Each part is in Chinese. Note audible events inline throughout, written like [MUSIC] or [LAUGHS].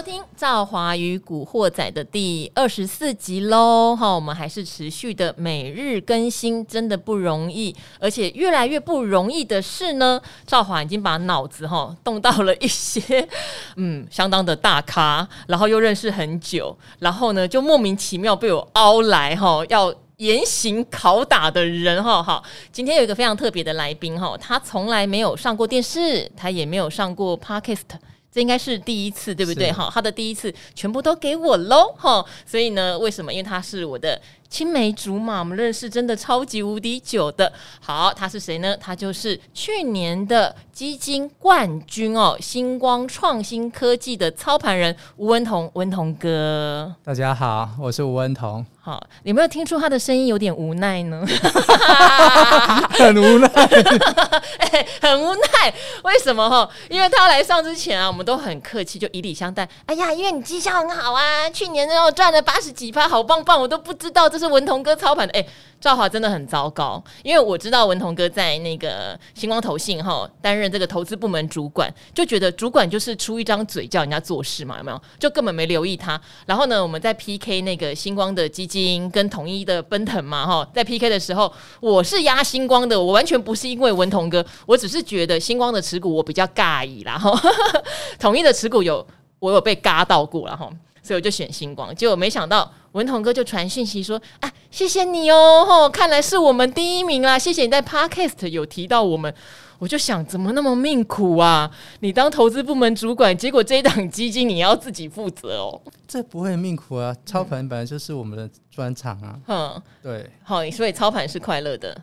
收听《赵华与古惑仔》的第二十四集喽！哈，我们还是持续的每日更新，真的不容易，而且越来越不容易的是呢，赵华已经把脑子哈动到了一些 [LAUGHS] 嗯相当的大咖，然后又认识很久，然后呢就莫名其妙被我凹来哈要严刑拷打的人哈。哈，今天有一个非常特别的来宾哈，他从来没有上过电视，他也没有上过 Podcast。这应该是第一次，对不对？哈，他的第一次全部都给我喽，哈，所以呢，为什么？因为他是我的青梅竹马，我们认识真的超级无敌久的。好，他是谁呢？他就是去年的基金冠军哦，星光创新科技的操盘人吴文同，文彤哥。大家好，我是吴文同。好，有没有听出他的声音有点无奈呢？[LAUGHS] 很无奈、欸，[LAUGHS] 很无奈。为什么哈？因为他来上之前啊，我们都很客气，就以礼相待。哎呀，因为你绩效很好啊，去年然后赚了八十几趴，好棒棒，我都不知道这是文同哥操盘的。哎、欸，赵华真的很糟糕，因为我知道文同哥在那个星光投信哈担任这个投资部门主管，就觉得主管就是出一张嘴叫人家做事嘛，有没有？就根本没留意他。然后呢，我们在 PK 那个星光的基金。跟统一的奔腾嘛，哈，在 PK 的时候，我是压星光的，我完全不是因为文同哥，我只是觉得星光的持股我比较尬意啦，哈，[LAUGHS] 统一的持股有我有被嘎到过了哈，所以我就选星光，结果没想到文彤哥就传讯息说，啊，谢谢你哦，吼，看来是我们第一名啦，谢谢你在 Podcast 有提到我们。我就想，怎么那么命苦啊？你当投资部门主管，结果这一档基金你要自己负责哦。这不会命苦啊，操盘本来就是我们的专长啊。嗯，对，好，所以操盘是快乐的。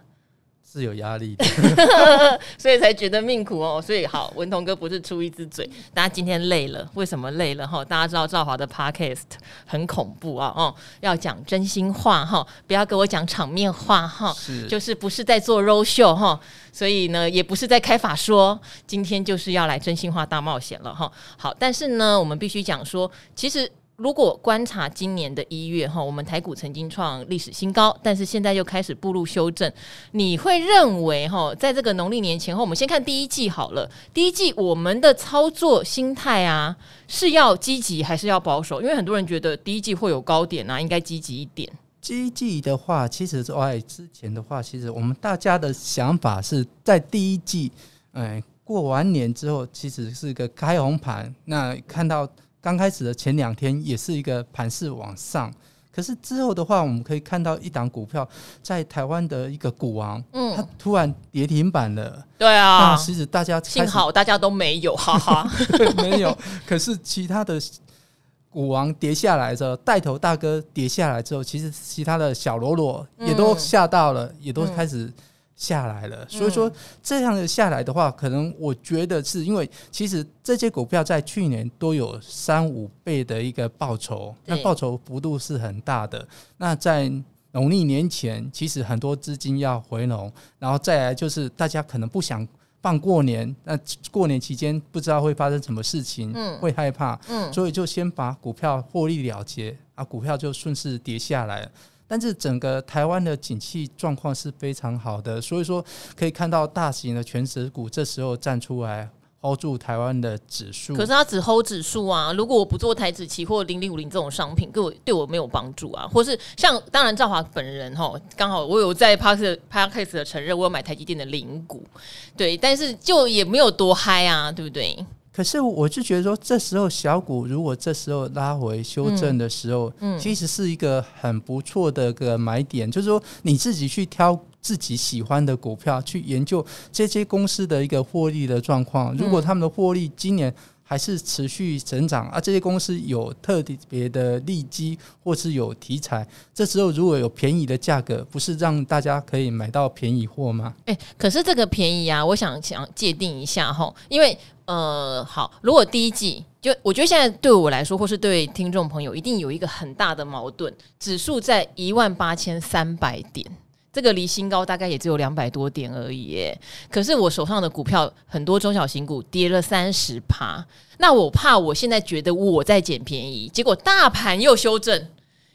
是有压力的，[LAUGHS] 所以才觉得命苦哦。所以好，文同哥不是出一只嘴，大家今天累了，为什么累了哈？大家知道赵华的 Podcast 很恐怖啊，哦，要讲真心话哈，不要跟我讲场面话哈，是就是不是在做 roadshow 哈，所以呢，也不是在开法说，今天就是要来真心话大冒险了哈。好，但是呢，我们必须讲说，其实。如果观察今年的一月哈，我们台股曾经创历史新高，但是现在又开始步入修正。你会认为哈，在这个农历年前后，我们先看第一季好了。第一季我们的操作心态啊，是要积极还是要保守？因为很多人觉得第一季会有高点啊，应该积极一点。积极的话，其实在之前的话，其实我们大家的想法是在第一季，哎，过完年之后，其实是一个开红盘。那看到。刚开始的前两天也是一个盘势往上，可是之后的话，我们可以看到一档股票在台湾的一个股王，嗯，它突然跌停板了。对啊，其实大家幸好大家都没有，哈哈，[LAUGHS] 没有。可是其他的股王跌下来之后，带头大哥跌下来之后，其实其他的小喽啰也都吓到了，嗯、也都开始。下来了，所以说这样的下来的话，可能我觉得是因为其实这些股票在去年都有三五倍的一个报酬，那报酬幅度是很大的。那在农历年前，其实很多资金要回笼，然后再来就是大家可能不想放过年，那过年期间不知道会发生什么事情，会害怕，所以就先把股票获利了结，啊，股票就顺势跌下来了。但是整个台湾的景气状况是非常好的，所以说可以看到大型的全值股这时候站出来 hold 住台湾的指数。可是它只 hold 指数啊，如果我不做台指期货零零五零这种商品，对我对我没有帮助啊。或是像当然赵华本人哈，刚好我有在 Podcast Podcast 的承认，我有买台积电的零股，对，但是就也没有多嗨啊，对不对？可是我就觉得说，这时候小股如果这时候拉回修正的时候，嗯，其实是一个很不错的个买点。就是说，你自己去挑自己喜欢的股票，去研究这些公司的一个获利的状况。如果他们的获利今年还是持续成长，啊，这些公司有特别的利基或是有题材，这时候如果有便宜的价格，不是让大家可以买到便宜货吗？诶，可是这个便宜啊，我想想界定一下哈，因为。呃，好，如果第一季就我觉得现在对我来说，或是对听众朋友，一定有一个很大的矛盾，指数在一万八千三百点，这个离新高大概也只有两百多点而已耶。可是我手上的股票很多中小型股跌了三十趴，那我怕我现在觉得我在捡便宜，结果大盘又修正，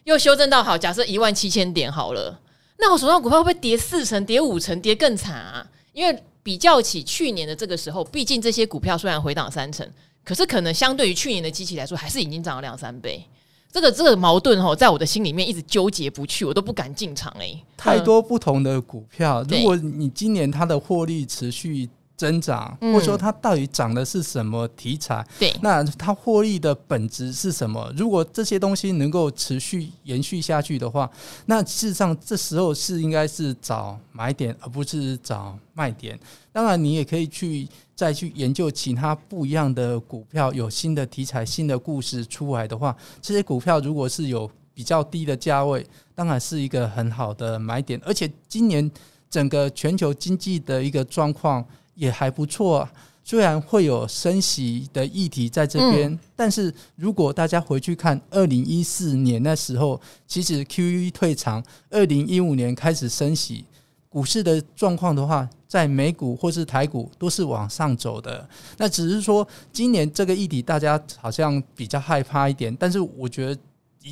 又修正到好，假设一万七千点好了，那我手上股票会不会跌四成、跌五成、跌更惨啊？因为比较起去年的这个时候，毕竟这些股票虽然回档三成，可是可能相对于去年的机器来说，还是已经涨了两三倍。这个这个矛盾哈，在我的心里面一直纠结不去，我都不敢进场哎、欸。太多不同的股票，如果你今年它的获利持续增长，或者说它到底涨的是什么题材？对，那它获利的本质是什么？如果这些东西能够持续延续下去的话，那事实上这时候是应该是找买点，而不是找卖点。当然，你也可以去。再去研究其他不一样的股票，有新的题材、新的故事出来的话，这些股票如果是有比较低的价位，当然是一个很好的买点。而且今年整个全球经济的一个状况也还不错，虽然会有升息的议题在这边，嗯、但是如果大家回去看二零一四年那时候，其实 QE 退场，二零一五年开始升息。股市的状况的话，在美股或是台股都是往上走的。那只是说，今年这个议题大家好像比较害怕一点。但是我觉得，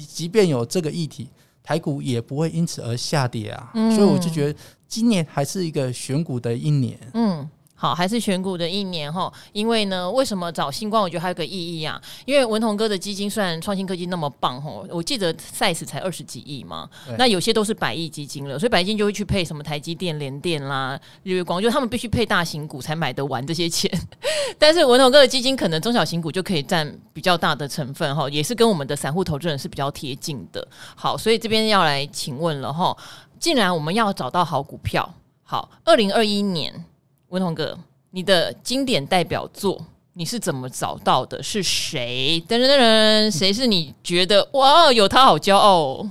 即便有这个议题，台股也不会因此而下跌啊。所以我就觉得，今年还是一个选股的一年。嗯。好，还是选股的一年哈，因为呢，为什么找新冠？我觉得还有个意义啊。因为文同哥的基金虽然创新科技那么棒哈，我记得 size 才二十几亿嘛，那有些都是百亿基金了，所以百亿基金就会去配什么台积电、联电啦、日月光，就他们必须配大型股才买得完这些钱。[LAUGHS] 但是文同哥的基金可能中小型股就可以占比较大的成分哈，也是跟我们的散户投资人是比较贴近的。好，所以这边要来请问了哈，既然我们要找到好股票，好，二零二一年。文同哥，你的经典代表作你是怎么找到的？是谁？噔噔噔噔，谁是你觉得哇，有他好骄傲哦？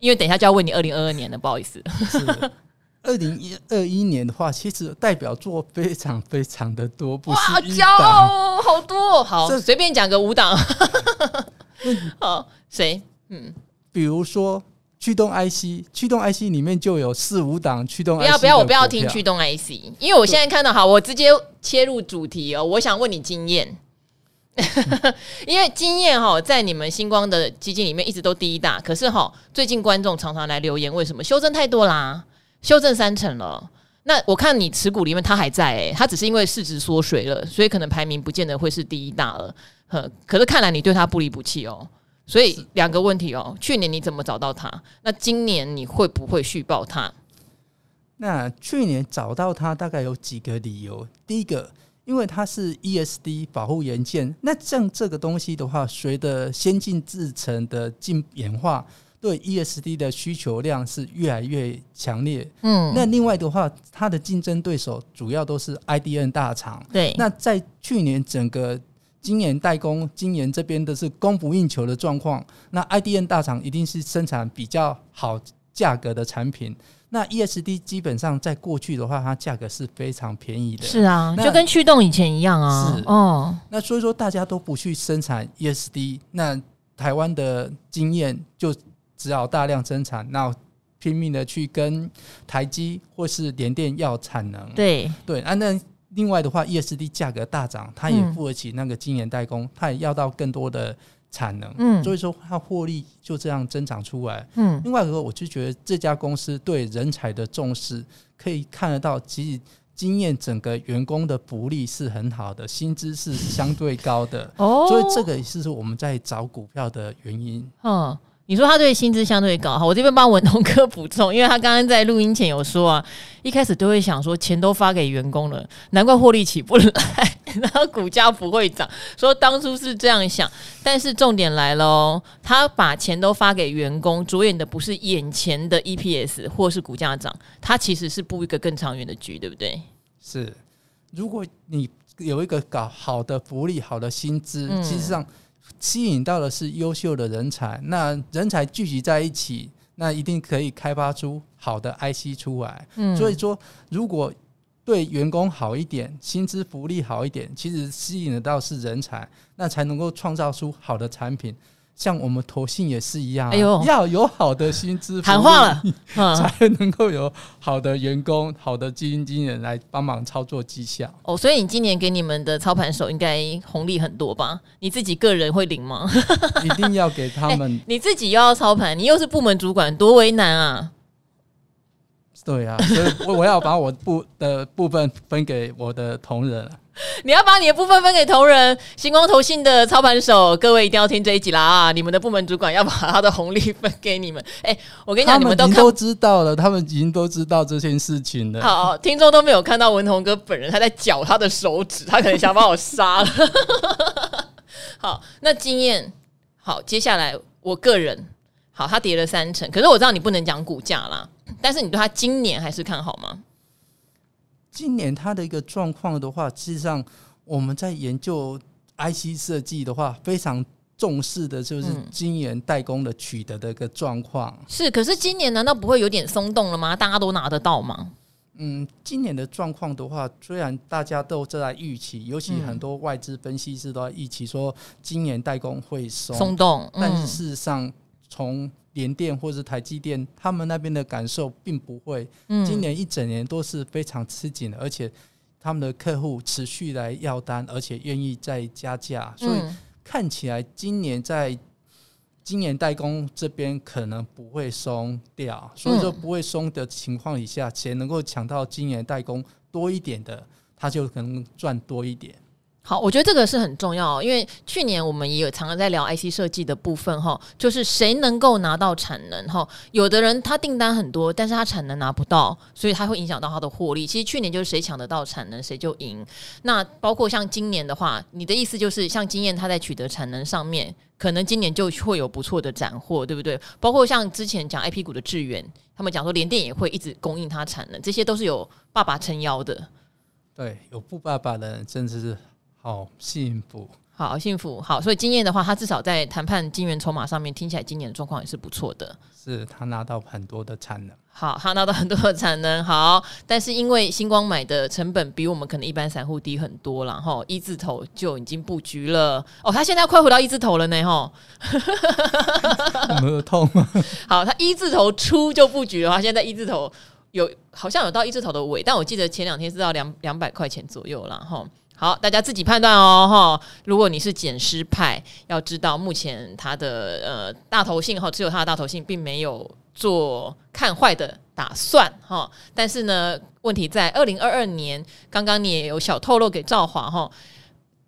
因为等一下就要问你二零二二年了，不好意思。二零一二一年的话，其实代表作非常非常的多，不是哇，骄傲好多。好，随这便讲个五档。[LAUGHS] 好，谁？嗯，比如说。驱动 IC，驱动 IC 里面就有四五档驱动 IC。不要不要，我不要听驱动 IC，因为我现在看到好，我直接切入主题哦。我想问你经验，[LAUGHS] 因为经验哈在你们星光的基金里面一直都第一大，可是哈最近观众常常来留言，为什么修正太多啦？修正三成了。那我看你持股里面它还在哎、欸，它只是因为市值缩水了，所以可能排名不见得会是第一大了。呵，可是看来你对它不离不弃哦。所以两个问题哦，去年你怎么找到它？那今年你会不会续报它？那去年找到它大概有几个理由。第一个，因为它是 ESD 保护元件，那像这个东西的话，随着先进制程的进演化，对 ESD 的需求量是越来越强烈。嗯，那另外的话，它的竞争对手主要都是 IDN 大厂。对，那在去年整个。今年代工，今年这边的是供不应求的状况。那 IDM 大厂一定是生产比较好价格的产品。那 ESD 基本上在过去的话，它价格是非常便宜的。是啊，就跟驱动以前一样啊。是哦。那所以说大家都不去生产 ESD，那台湾的经验就只好大量生产，那拼命的去跟台积或是联电要产能。对对啊，那。另外的话，ESD 价格大涨，它也付得起那个晶圆代工，它也要到更多的产能，嗯，所以说它获利就这样增长出来，嗯。另外一个，我就觉得这家公司对人才的重视，可以看得到，其实经验整个员工的福利是很好的，薪资是相对高的，哦，所以这个也是我们在找股票的原因，嗯。你说他对薪资相对高，好，我这边帮文东 [LAUGHS] 哥补充，因为他刚刚在录音前有说啊，一开始都会想说钱都发给员工了，难怪获利起不来，[LAUGHS] 然后股价不会涨，说当初是这样想，但是重点来了哦，他把钱都发给员工，着眼的不是眼前的 EPS 或是股价涨，他其实是布一个更长远的局，对不对？是，如果你有一个搞好的福利、好的薪资，嗯、其实上。吸引到的是优秀的人才，那人才聚集在一起，那一定可以开发出好的 IC 出来。嗯，所以说，如果对员工好一点，薪资福利好一点，其实吸引得到是人才，那才能够创造出好的产品。像我们投信也是一样，啊，哎呦，要有好的薪资，喊话了，[LAUGHS] 才能够有好的员工、好的基金经理人来帮忙操作绩效。哦，所以你今年给你们的操盘手应该红利很多吧？你自己个人会领吗？[LAUGHS] 一定要给他们。[LAUGHS] 你自己又要操盘，你又是部门主管，多为难啊！对啊，所以我我要把我部的部分分给我的同仁。[LAUGHS] 你要把你的部分分给同仁，星光投信的操盘手，各位一定要听这一集啦啊！你们的部门主管要把他的红利分给你们。[LAUGHS] 哎、欸，我跟你讲，你们都都知道了，他们已经都知道这件事情了。好，听众都没有看到文同哥本人，他在绞他的手指，他可能想把我杀了。[LAUGHS] 好，那经验好，接下来我个人好，他跌了三成，可是我知道你不能讲股价啦，但是你对他今年还是看好吗？今年它的一个状况的话，实际上我们在研究 IC 设计的话，非常重视的就是晶圆代工的取得的一个状况。是，可是今年难道不会有点松动了吗？大家都拿得到吗？嗯，今年的状况的话，虽然大家都在预期，尤其很多外资分析师都在预期说今年代工会松松动，但是事实上从联电或者台积电，他们那边的感受并不会。今年一整年都是非常吃紧的，而且他们的客户持续来要单，而且愿意再加价，所以看起来今年在今年代工这边可能不会松掉。所以说不会松的情况以下，谁能够抢到今年代工多一点的，他就可能赚多一点。好，我觉得这个是很重要，因为去年我们也有常常在聊 IC 设计的部分哈，就是谁能够拿到产能哈，有的人他订单很多，但是他产能拿不到，所以他会影响到他的获利。其实去年就是谁抢得到产能谁就赢。那包括像今年的话，你的意思就是像经验他在取得产能上面，可能今年就会有不错的斩获，对不对？包括像之前讲 IP 股的智原，他们讲说联电也会一直供应他产能，这些都是有爸爸撑腰的。对，有富爸爸的真的是。好幸福，好幸福，好。所以经验的话，他至少在谈判金元筹码上面，听起来今年的状况也是不错的。是他拿到很多的产能，好，他拿到很多的产能，好。但是因为星光买的成本比我们可能一般散户低很多然后，一字头就已经布局了。哦，他现在快回到一字头了呢，哈。没有痛吗？好，他一字头出就布局了，他现在一字头有好像有到一字头的尾，但我记得前两天是到两两百块钱左右了，哈。好，大家自己判断哦，哈。如果你是捡尸派，要知道目前他的呃大头信哈，只有他的大头信并没有做看坏的打算哈。但是呢，问题在二零二二年，刚刚你也有小透露给赵华哈，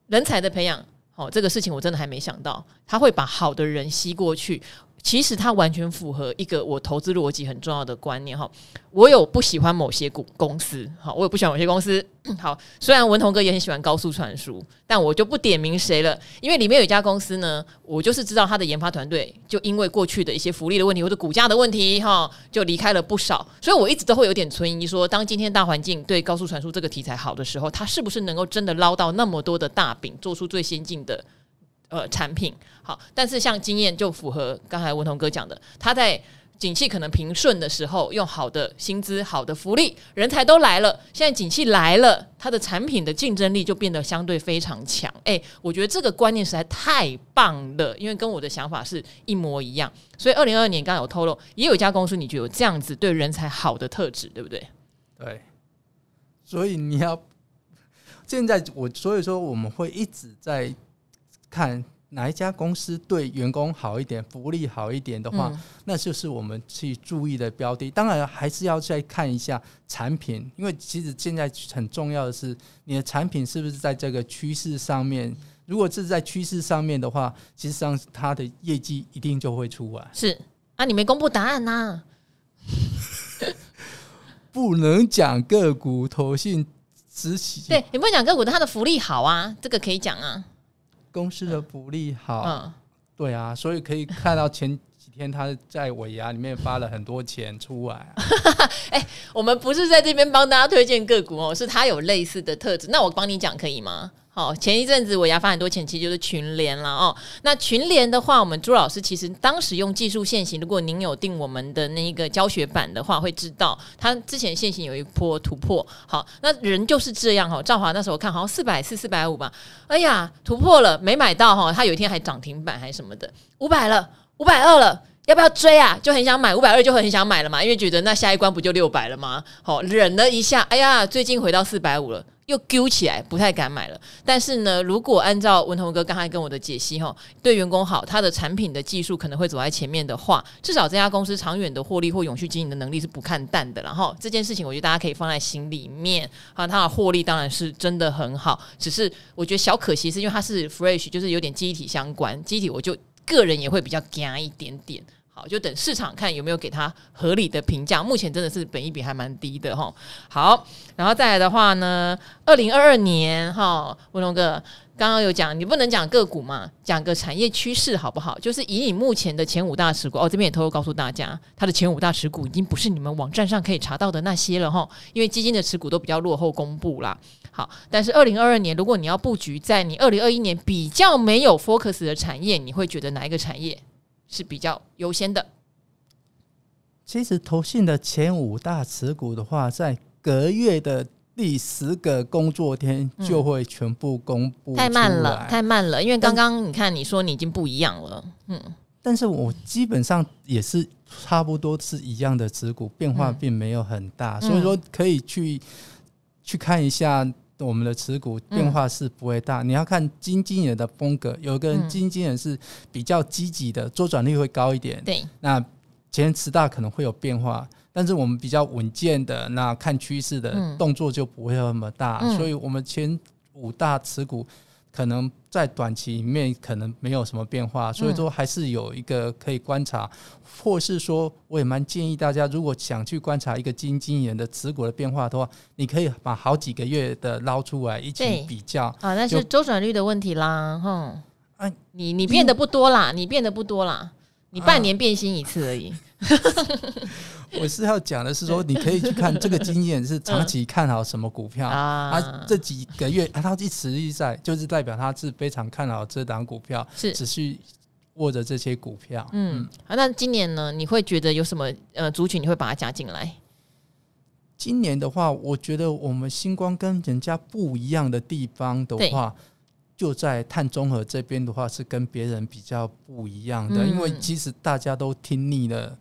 人才的培养，哦，这个事情我真的还没想到，他会把好的人吸过去。其实它完全符合一个我投资逻辑很重要的观念哈。我有不喜欢某些股公司，好，我有不喜欢某些公司。[CLEARS THROAT] 好，虽然文同哥也很喜欢高速传输，但我就不点名谁了，因为里面有一家公司呢，我就是知道他的研发团队就因为过去的一些福利的问题或者股价的问题哈，就离开了不少。所以我一直都会有点存疑，说当今天大环境对高速传输这个题材好的时候，它是不是能够真的捞到那么多的大饼，做出最先进的？呃，产品好，但是像经验就符合刚才文同哥讲的，他在景气可能平顺的时候，用好的薪资、好的福利，人才都来了。现在景气来了，他的产品的竞争力就变得相对非常强。哎，我觉得这个观念实在太棒了，因为跟我的想法是一模一样。所以二零二二年刚刚有透露，也有一家公司，你觉得有这样子对人才好的特质，对不对？对。所以你要现在我所以说我们会一直在。看哪一家公司对员工好一点，福利好一点的话，嗯、那就是我们去注意的标的。当然，还是要再看一下产品，因为其实现在很重要的是你的产品是不是在这个趋势上面。如果是在趋势上面的话，其实上它的业绩一定就会出来。是啊，你没公布答案呐、啊？[LAUGHS] 不能讲个股投信执行。对，你不能讲个股，它的福利好啊，这个可以讲啊。公司的福利好，嗯，对啊，所以可以看到前几天他在尾牙里面发了很多钱出来啊。[LAUGHS] 哎，我们不是在这边帮大家推荐个股哦，是他有类似的特质，那我帮你讲可以吗？好，前一阵子我牙发很多前期就是群联了哦。那群联的话，我们朱老师其实当时用技术线型，如果您有订我们的那一个教学版的话，会知道他之前线型有一波突破。好，那人就是这样哈。赵华那时候看好像四百四、四百五吧，哎呀，突破了，没买到哈。他有一天还涨停板还什么的，五百了，五百二了，要不要追啊？就很想买五百二，就很想买了嘛，因为觉得那下一关不就六百了吗？好，忍了一下，哎呀，最近回到四百五了，又揪起来，不太敢买了。但是呢，如果按照文同哥刚才跟我的解析，哈，对员工好，他的产品的技术可能会走在前面的话，至少这家公司长远的获利或永续经营的能力是不看淡的。然后这件事情，我觉得大家可以放在心里面。啊，它的获利当然是真的很好，只是我觉得小可惜是因为它是 fresh，就是有点机体相关，机体我就。个人也会比较惊一点点，好，就等市场看有没有给他合理的评价。目前真的是本一比还蛮低的哈。好，然后再来的话呢，二零二二年哈，文龙哥刚刚有讲，你不能讲个股嘛，讲个产业趋势好不好？就是以你目前的前五大持股，哦，这边也偷偷告诉大家，它的前五大持股已经不是你们网站上可以查到的那些了哈，因为基金的持股都比较落后公布啦。好，但是二零二二年，如果你要布局在你二零二一年比较没有 focus 的产业，你会觉得哪一个产业是比较优先的？其实投信的前五大持股的话，在隔月的第十个工作天就会全部公布。太慢了，太慢了，因为刚刚你看你说你已经不一样了，嗯，但是我基本上也是差不多是一样的持股，变化并没有很大，嗯、所以说可以去去看一下。我们的持股变化是不会大，嗯、你要看基金经理的风格。有个人基金经理是比较积极的，周转率会高一点。对，那前十大可能会有变化，但是我们比较稳健的，那看趋势的动作就不会那么大。嗯、所以我们前五大持股。可能在短期里面可能没有什么变化，所以说还是有一个可以观察，或是说我也蛮建议大家，如果想去观察一个基金经理人的持股的变化的话，你可以把好几个月的捞出来一起比较。啊，那是周转率的问题啦，哼。啊，你你变得不多啦，你变得不多啦，你半年变心一次而已。[LAUGHS] 我是要讲的是说，你可以去看这个经验是长期看好什么股票啊？这几个月啊，它一直持续在，就是代表它是非常看好这档股票，是持续握着这些股票。嗯，啊，那今年呢？你会觉得有什么呃族群你会把它加进来？今年的话，我觉得我们星光跟人家不一样的地方的话，就在碳中和这边的话，是跟别人比较不一样的，因为其实大家都听腻了。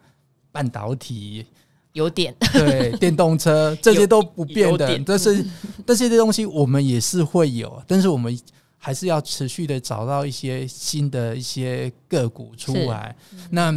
半导体有点对，电动车这些都不变的，但是但这些东西我们也是会有，但是我们还是要持续的找到一些新的一些个股出来。那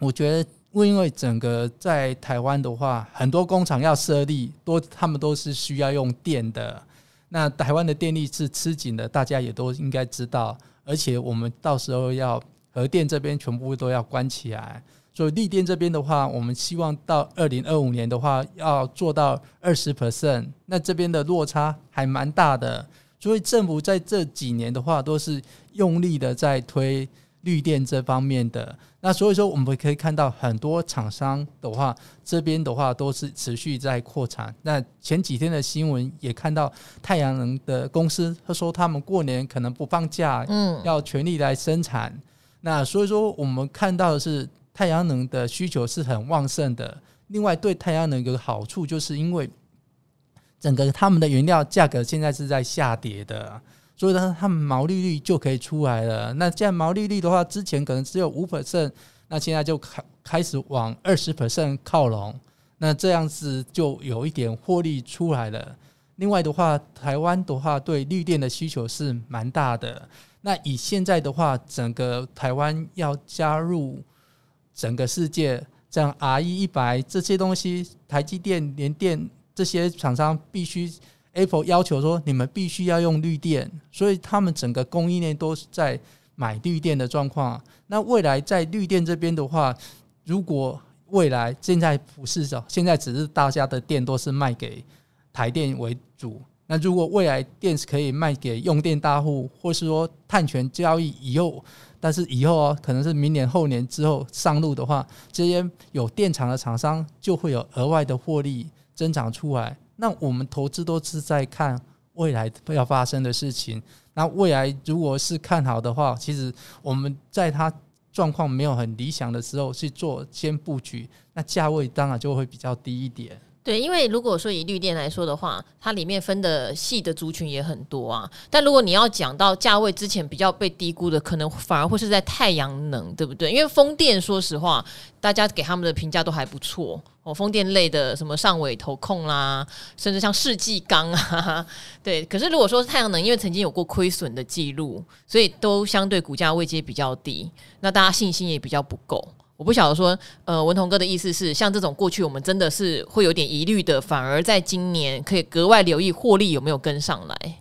我觉得，因为整个在台湾的话，很多工厂要设立，都他们都是需要用电的。那台湾的电力是吃紧的，大家也都应该知道。而且我们到时候要核电这边全部都要关起来。所以，绿电这边的话，我们希望到二零二五年的话，要做到二十 percent。那这边的落差还蛮大的，所以政府在这几年的话，都是用力的在推绿电这方面的。那所以说，我们可以看到很多厂商的话，这边的话都是持续在扩产。那前几天的新闻也看到，太阳能的公司他说他们过年可能不放假，嗯，要全力来生产。那所以说，我们看到的是。太阳能的需求是很旺盛的。另外，对太阳能有个好处，就是因为整个他们的原料价格现在是在下跌的，所以呢，他们毛利率就可以出来了。那这样毛利率的话，之前可能只有五 percent，那现在就开开始往二十 percent 靠拢。那这样子就有一点获利出来了。另外的话，台湾的话对绿电的需求是蛮大的。那以现在的话，整个台湾要加入。整个世界，像 RE 一百这些东西，台积电、联电这些厂商必须，Apple 要求说你们必须要用绿电，所以他们整个供应链都是在买绿电的状况。那未来在绿电这边的话，如果未来现在不是，现在只是大家的电都是卖给台电为主。那如果未来电是可以卖给用电大户，或是说碳权交易以后。但是以后哦，可能是明年后年之后上路的话，这些有电厂的厂商就会有额外的获利增长出来。那我们投资都是在看未来要发生的事情。那未来如果是看好的话，其实我们在它状况没有很理想的时候去做先布局，那价位当然就会比较低一点。对，因为如果说以绿电来说的话，它里面分的细的族群也很多啊。但如果你要讲到价位之前比较被低估的，可能反而会是在太阳能，对不对？因为风电，说实话，大家给他们的评价都还不错哦。风电类的什么上尾投控啦，甚至像世纪钢啊，对。可是如果说是太阳能，因为曾经有过亏损的记录，所以都相对股价位阶比较低，那大家信心也比较不够。我不晓得说，呃，文同哥的意思是，像这种过去我们真的是会有点疑虑的，反而在今年可以格外留意获利有没有跟上来。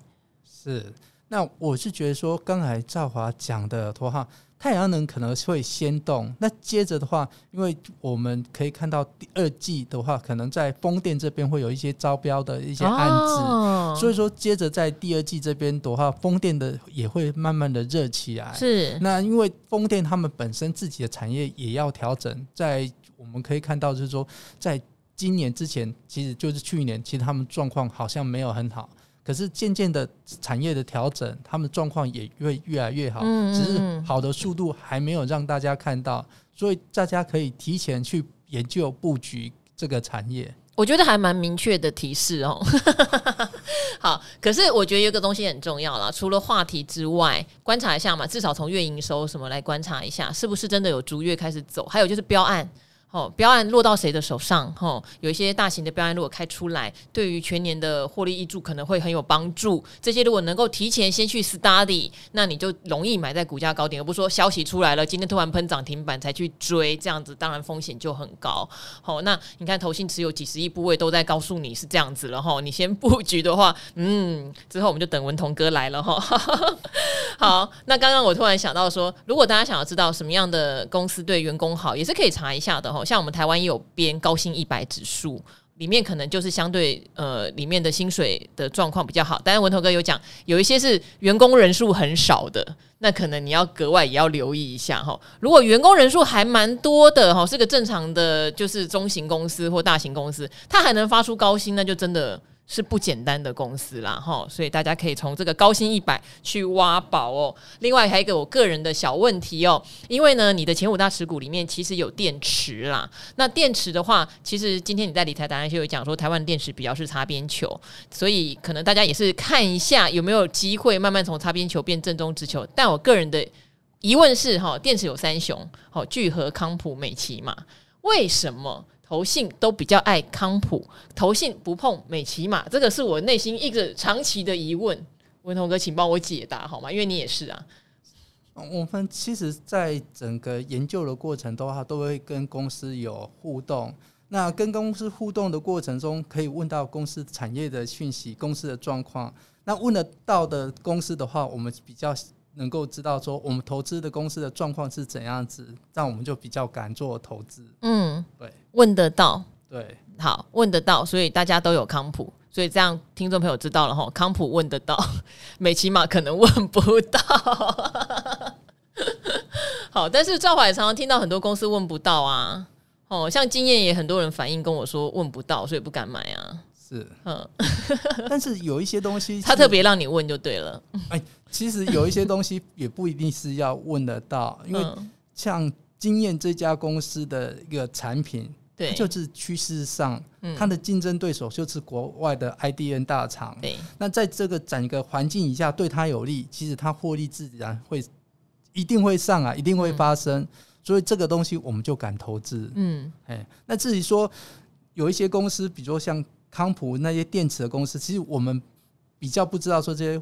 是，那我是觉得说，刚才赵华讲的话。太阳能可能会先动，那接着的话，因为我们可以看到第二季的话，可能在风电这边会有一些招标的一些案子，哦、所以说接着在第二季这边的话，风电的也会慢慢的热起来。是，那因为风电他们本身自己的产业也要调整，在我们可以看到就是说，在今年之前，其实就是去年，其实他们状况好像没有很好。可是渐渐的产业的调整，他们状况也会越来越好，嗯嗯嗯，只是好的速度还没有让大家看到，所以大家可以提前去研究布局这个产业。我觉得还蛮明确的提示哦。[LAUGHS] 好，可是我觉得有一个东西很重要啦，除了话题之外，观察一下嘛，至少从月营收什么来观察一下，是不是真的有逐月开始走？还有就是标案。哦，标案落到谁的手上？哦，有一些大型的标案如果开出来，对于全年的获利挹注可能会很有帮助。这些如果能够提前先去 study，那你就容易买在股价高点，而不是说消息出来了，今天突然喷涨停板才去追，这样子当然风险就很高。好，那你看投信持有几十亿部位都在告诉你是这样子了哈，你先布局的话，嗯，之后我们就等文同哥来了哈。[LAUGHS] 好，那刚刚我突然想到说，如果大家想要知道什么样的公司对员工好，也是可以查一下的哈。像我们台湾也有编高薪一百指数，里面可能就是相对呃里面的薪水的状况比较好。但是文头哥有讲，有一些是员工人数很少的，那可能你要格外也要留意一下哈。如果员工人数还蛮多的哈，是个正常的就是中型公司或大型公司，它还能发出高薪，那就真的。是不简单的公司啦，哈，所以大家可以从这个高薪一百去挖宝哦。另外还有一个我个人的小问题哦，因为呢，你的前五大持股里面其实有电池啦。那电池的话，其实今天你在理财达人秀有讲说，台湾电池比较是擦边球，所以可能大家也是看一下有没有机会慢慢从擦边球变正中直球。但我个人的疑问是，哈，电池有三雄，好，聚合、康普、美琪嘛，为什么？投信都比较爱康普，投信不碰美琪玛，这个是我内心一个长期的疑问。文同哥，请帮我解答好吗？因为你也是啊。我们其实，在整个研究的过程的话，都会跟公司有互动。那跟公司互动的过程中，可以问到公司产业的讯息、公司的状况。那问得到的公司的话，我们比较。能够知道说我们投资的公司的状况是怎样子，这样我们就比较敢做投资。嗯，对，问得到，对，好，问得到，所以大家都有康普，所以这样听众朋友知道了哈，康普问得到，[LAUGHS] 美琪玛可能问不到。[LAUGHS] 好，但是赵华也常常听到很多公司问不到啊，哦，像经验也很多人反映跟我说问不到，所以不敢买啊。是，嗯，[LAUGHS] 但是有一些东西，他特别让你问就对了。哎，其实有一些东西也不一定是要问得到，因为像经验这家公司的一个产品，对，就是趋势上，它的竞争对手就是国外的 IDN 大厂。对，那在这个整个环境以下，对它有利，其实它获利自然会一定会上啊，一定会发生。所以这个东西我们就敢投资。嗯，哎，那至于说有一些公司，比如说像。康普那些电池的公司，其实我们比较不知道说这些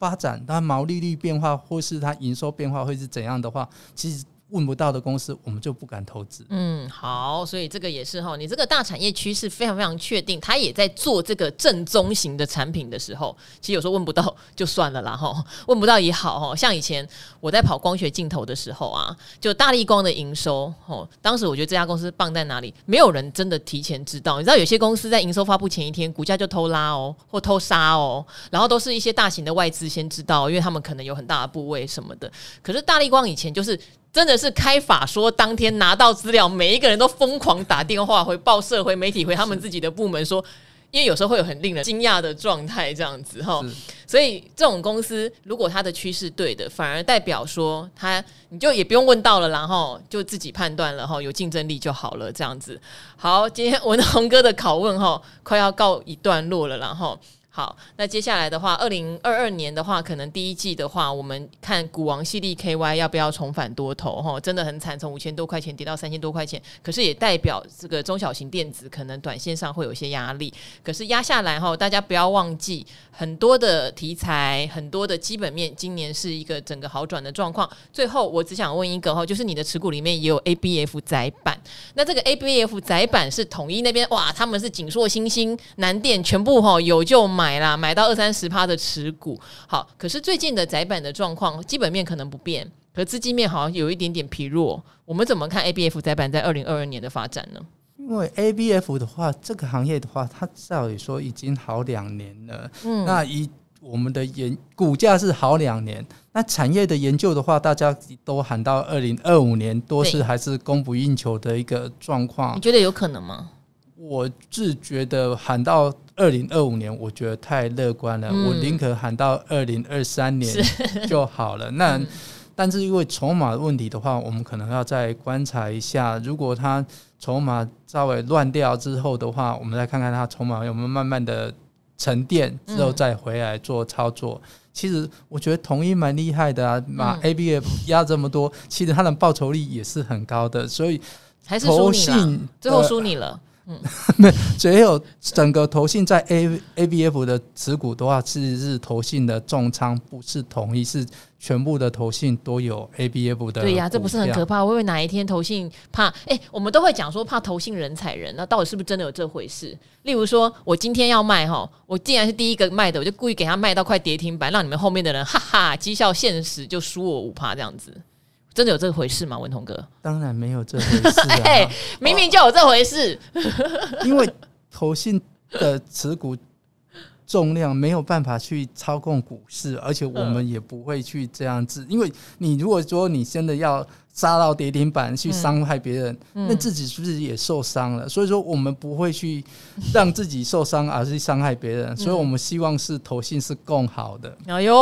发展，它毛利率变化或是它营收变化会是怎样的话，其实。问不到的公司，我们就不敢投资。嗯，好，所以这个也是哈，你这个大产业趋势非常非常确定，他也在做这个正宗型的产品的时候，其实有时候问不到就算了啦哈，问不到也好哈。像以前我在跑光学镜头的时候啊，就大力光的营收哦，当时我觉得这家公司棒在哪里？没有人真的提前知道。你知道有些公司在营收发布前一天，股价就偷拉哦，或偷杀哦，然后都是一些大型的外资先知道，因为他们可能有很大的部位什么的。可是大力光以前就是。真的是开法说当天拿到资料，每一个人都疯狂打电话回报社、回媒体、回他们自己的部门说，因为有时候会有很令人惊讶的状态这样子哈，所以这种公司如果它的趋势对的，反而代表说它你就也不用问到了，然后就自己判断了哈，有竞争力就好了，这样子。好，今天文宏哥的拷问哈，快要告一段落了，然后。好，那接下来的话，二零二二年的话，可能第一季的话，我们看股王系列 KY 要不要重返多头？哈，真的很惨，从五千多块钱跌到三千多块钱。可是也代表这个中小型电子可能短线上会有些压力。可是压下来哈，大家不要忘记，很多的题材，很多的基本面，今年是一个整个好转的状况。最后，我只想问一个哈，就是你的持股里面也有 ABF 窄板，那这个 ABF 窄板是统一那边哇，他们是景硕、欣兴、南电全部哈有就买。买啦，买到二三十趴的持股，好。可是最近的窄板的状况，基本面可能不变，可资金面好像有一点点疲弱。我们怎么看 ABF 载板在二零二二年的发展呢？因为 ABF 的话，这个行业的话，它照理说已经好两年了。嗯，那以我们的研股价是好两年，那产业的研究的话，大家都喊到二零二五年，多是还是供不应求的一个状况。你觉得有可能吗？我是觉得喊到二零二五年，我觉得太乐观了。嗯、我宁可喊到二零二三年就好了。那、嗯、但是因为筹码问题的话，我们可能要再观察一下。如果它筹码稍微乱掉之后的话，我们再看看它筹码有没有慢慢的沉淀之后再回来做操作。嗯、其实我觉得统一蛮厉害的啊，把 ABF 压这么多，其实它的报酬率也是很高的。所以还是输你了，最后输你了。没，只有整个投信在 A A B F 的持股的话，其实是投信的重仓，不是统一，是全部的投信都有 A B F 的。对呀、啊，这不是很可怕？会不会哪一天投信怕？哎、我们都会讲说怕投信人踩人，那到底是不是真的有这回事？例如说，我今天要卖哈，我既然是第一个卖的，我就故意给他卖到快跌停板，让你们后面的人哈哈绩效现实就输我五趴这样子。真的有这回事吗，文同哥？当然没有这回事啊！[LAUGHS] 欸、明明就有这回事。[LAUGHS] 因为投信的持股重量没有办法去操控股市，而且我们也不会去这样子。因为你如果说你真的要杀到跌停板去伤害别人，嗯、那自己是不是也受伤了？所以说我们不会去 [LAUGHS] 让自己受伤，而是伤害别人。所以我们希望是投信是更好的。哎呦！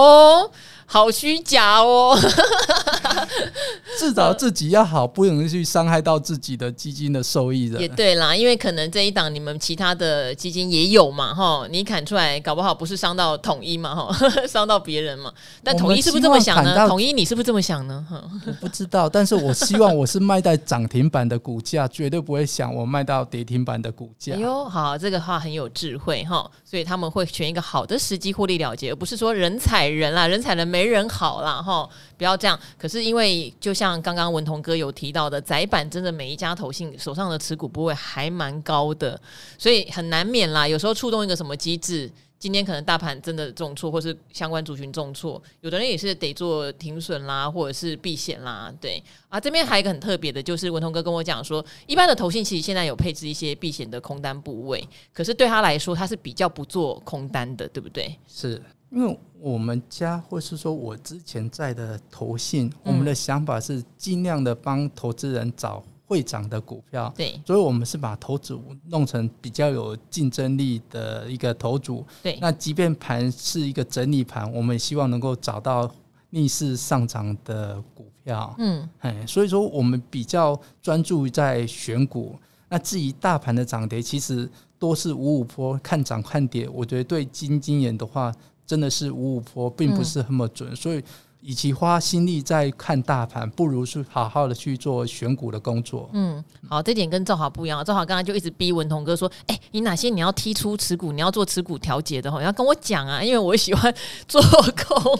好虚假哦！[LAUGHS] 至少自己要好，不容易去伤害到自己的基金的受益人。也对啦，因为可能这一档你们其他的基金也有嘛，哈，你砍出来搞不好不是伤到统一嘛，哈，[LAUGHS] 伤到别人嘛。但统一是不是这么想呢？统一你是不是这么想呢？我不知道，但但是我希望我是卖在涨停板的股价，绝对不会想我卖到跌停板的股价。哎呦，好，这个话很有智慧哈，所以他们会选一个好的时机获利了结，而不是说人踩人啦，[LAUGHS] 人踩人没。人好啦，哈，不要这样。可是因为就像刚刚文同哥有提到的，窄板真的每一家投信手上的持股部位还蛮高的，所以很难免啦。有时候触动一个什么机制，今天可能大盘真的重挫，或是相关族群重挫，有的人也是得做停损啦，或者是避险啦。对啊，这边还有一个很特别的，就是文通哥跟我讲说，一般的投信其实现在有配置一些避险的空单部位，可是对他来说，他是比较不做空单的，对不对？是。因为我们家或是说我之前在的投信，我们的想法是尽量的帮投资人找会涨的股票。对，所以我们是把投组弄成比较有竞争力的一个投组。对，那即便盘是一个整理盘，我们也希望能够找到逆势上涨的股票。嗯，哎，所以说我们比较专注在选股。那至于大盘的涨跌，其实多是五五波，看涨看跌。我觉得对基金经验的话。真的是五五波，并不是那么准，嗯、所以。与其花心力在看大盘，不如是好好的去做选股的工作。嗯，好，这点跟赵华不一样。赵华刚刚就一直逼文同哥说：“哎、你哪些你要剔出持股，你要做持股调节的哈，你要跟我讲啊，[LAUGHS] 因为我喜欢做空。”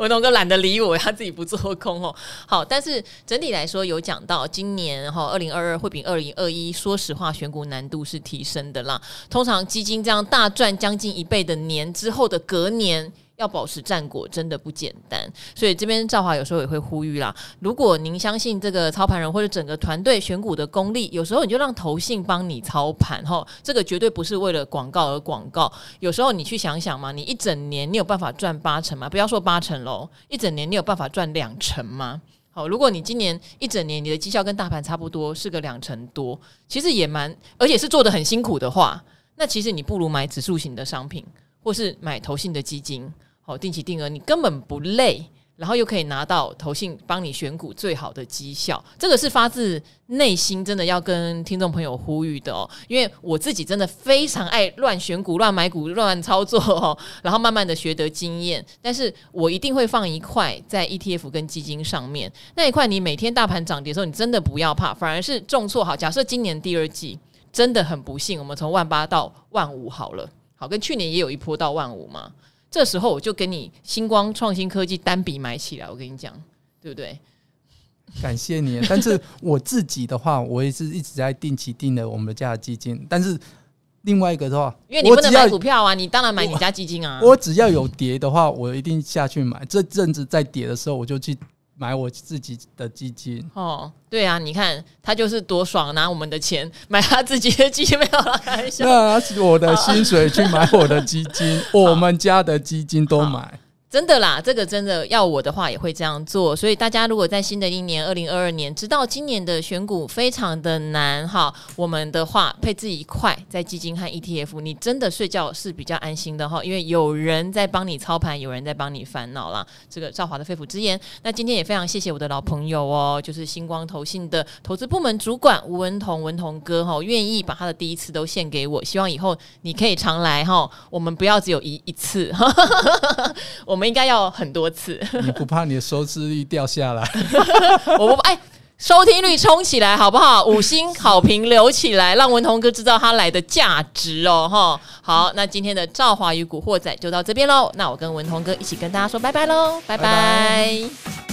文同哥懒得理我，他自己不做空哦。好，但是整体来说，有讲到今年哈，二零二二会比二零二一，说实话，选股难度是提升的啦。通常基金这样大赚将近一倍的年之后的隔年。要保持战果真的不简单，所以这边赵华有时候也会呼吁啦。如果您相信这个操盘人或者整个团队选股的功力，有时候你就让投信帮你操盘哈。这个绝对不是为了广告而广告。有时候你去想想嘛，你一整年你有办法赚八成吗？不要说八成喽，一整年你有办法赚两成吗？好，如果你今年一整年你的绩效跟大盘差不多，是个两成多，其实也蛮，而且是做得很辛苦的话，那其实你不如买指数型的商品。或是买投信的基金，好，定期定额，你根本不累。然后又可以拿到投信帮你选股最好的绩效，这个是发自内心真的要跟听众朋友呼吁的哦。因为我自己真的非常爱乱选股、乱买股、乱操作哦，然后慢慢的学得经验。但是我一定会放一块在 ETF 跟基金上面，那一块你每天大盘涨跌的时候，你真的不要怕，反而是重挫好。假设今年第二季真的很不幸，我们从万八到万五好了，好，跟去年也有一波到万五嘛。这时候我就给你星光创新科技单笔买起来，我跟你讲，对不对？感谢你。但是我自己的话，我也是一直在定期定的我们家的基金。但是另外一个的话，因为你不能买股票啊，你当然买你家基金啊。我只要有跌的话，我一定下去买。这阵子在跌的时候，我就去。买我自己的基金哦，对啊，你看他就是多爽，拿我们的钱买他自己的基金，没有啦，开玩笑。拿我的薪水去买我的基金，我们家的基金都买。真的啦，这个真的要我的话也会这样做。所以大家如果在新的一年二零二二年知道今年的选股非常的难哈，我们的话配置一块在基金和 ETF，你真的睡觉是比较安心的哈，因为有人在帮你操盘，有人在帮你烦恼啦。这个赵华的肺腑之言。那今天也非常谢谢我的老朋友哦，就是星光投信的投资部门主管吴文彤文彤哥哈，愿意把他的第一次都献给我，希望以后你可以常来哈，我们不要只有一一次，我们。我们应该要很多次。你不怕你的收视率掉下来？[LAUGHS] 我不怕，哎，收听率冲起来好不好？五星好评留起来，让文同哥知道他来的价值哦！哈，好，那今天的赵华与古惑仔就到这边喽。那我跟文同哥一起跟大家说拜拜喽，拜拜。拜拜。